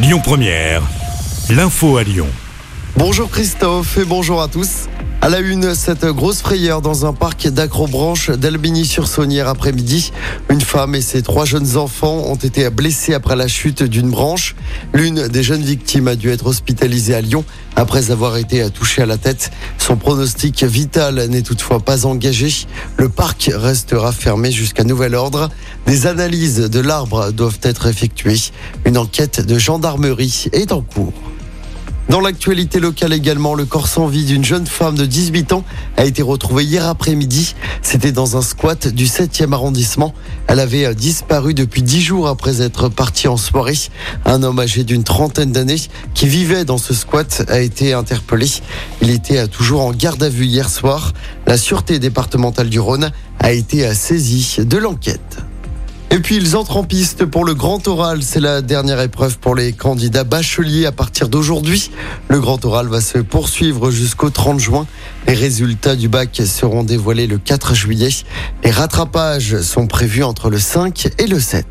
Lyon Première, l'info à Lyon. Bonjour Christophe et bonjour à tous. À la une, cette grosse frayeur dans un parc d'acrobranche d'Albigny-sur-Saône après-midi. Une femme et ses trois jeunes enfants ont été blessés après la chute d'une branche. L'une des jeunes victimes a dû être hospitalisée à Lyon après avoir été touchée à la tête. Son pronostic vital n'est toutefois pas engagé. Le parc restera fermé jusqu'à nouvel ordre. Des analyses de l'arbre doivent être effectuées. Une enquête de gendarmerie est en cours. Dans l'actualité locale également, le corps sans vie d'une jeune femme de 18 ans a été retrouvé hier après-midi. C'était dans un squat du 7e arrondissement. Elle avait euh, disparu depuis 10 jours après être partie en soirée. Un homme âgé d'une trentaine d'années qui vivait dans ce squat a été interpellé. Il était euh, toujours en garde à vue hier soir. La sûreté départementale du Rhône a été euh, saisie de l'enquête. Et puis ils entrent en piste pour le grand oral. C'est la dernière épreuve pour les candidats bacheliers à partir d'aujourd'hui. Le grand oral va se poursuivre jusqu'au 30 juin. Les résultats du bac seront dévoilés le 4 juillet. Les rattrapages sont prévus entre le 5 et le 7.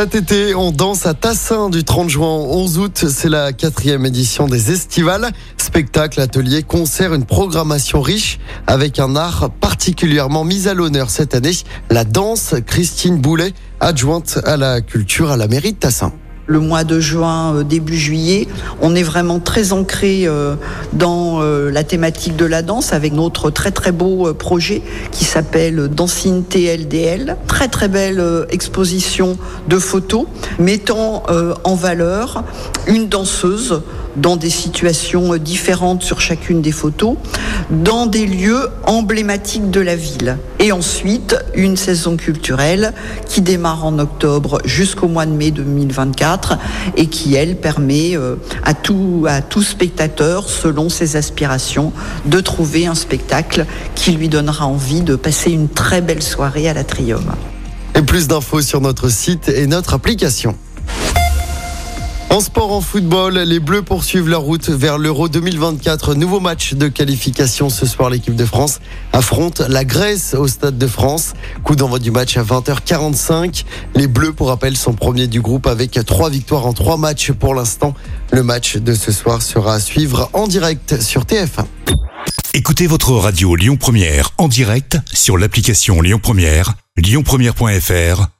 Cet été, on danse à Tassin du 30 juin au 11 août. C'est la quatrième édition des Estivales. Spectacle, atelier, concert, une programmation riche avec un art particulièrement mis à l'honneur cette année. La danse, Christine Boulet, adjointe à la culture à la mairie de Tassin le mois de juin, euh, début juillet. On est vraiment très ancré euh, dans euh, la thématique de la danse avec notre très très beau projet qui s'appelle Dancing TLDL. Très très belle exposition de photos mettant en valeur une danseuse dans des situations différentes sur chacune des photos, dans des lieux emblématiques de la ville. Et ensuite, une saison culturelle qui démarre en octobre jusqu'au mois de mai 2024 et qui, elle, permet euh, à tout, à tout spectateur, selon ses aspirations, de trouver un spectacle qui lui donnera envie de passer une très belle soirée à l'Atrium. Et plus d'infos sur notre site et notre application. En sport, en football, les Bleus poursuivent leur route vers l'Euro 2024. Nouveau match de qualification ce soir. L'équipe de France affronte la Grèce au Stade de France. Coup d'envoi du match à 20h45. Les Bleus, pour rappel, sont premiers du groupe avec trois victoires en trois matchs pour l'instant. Le match de ce soir sera à suivre en direct sur TF1. Écoutez votre radio Lyon Première en direct sur l'application Lyon Première, lyonpremière.fr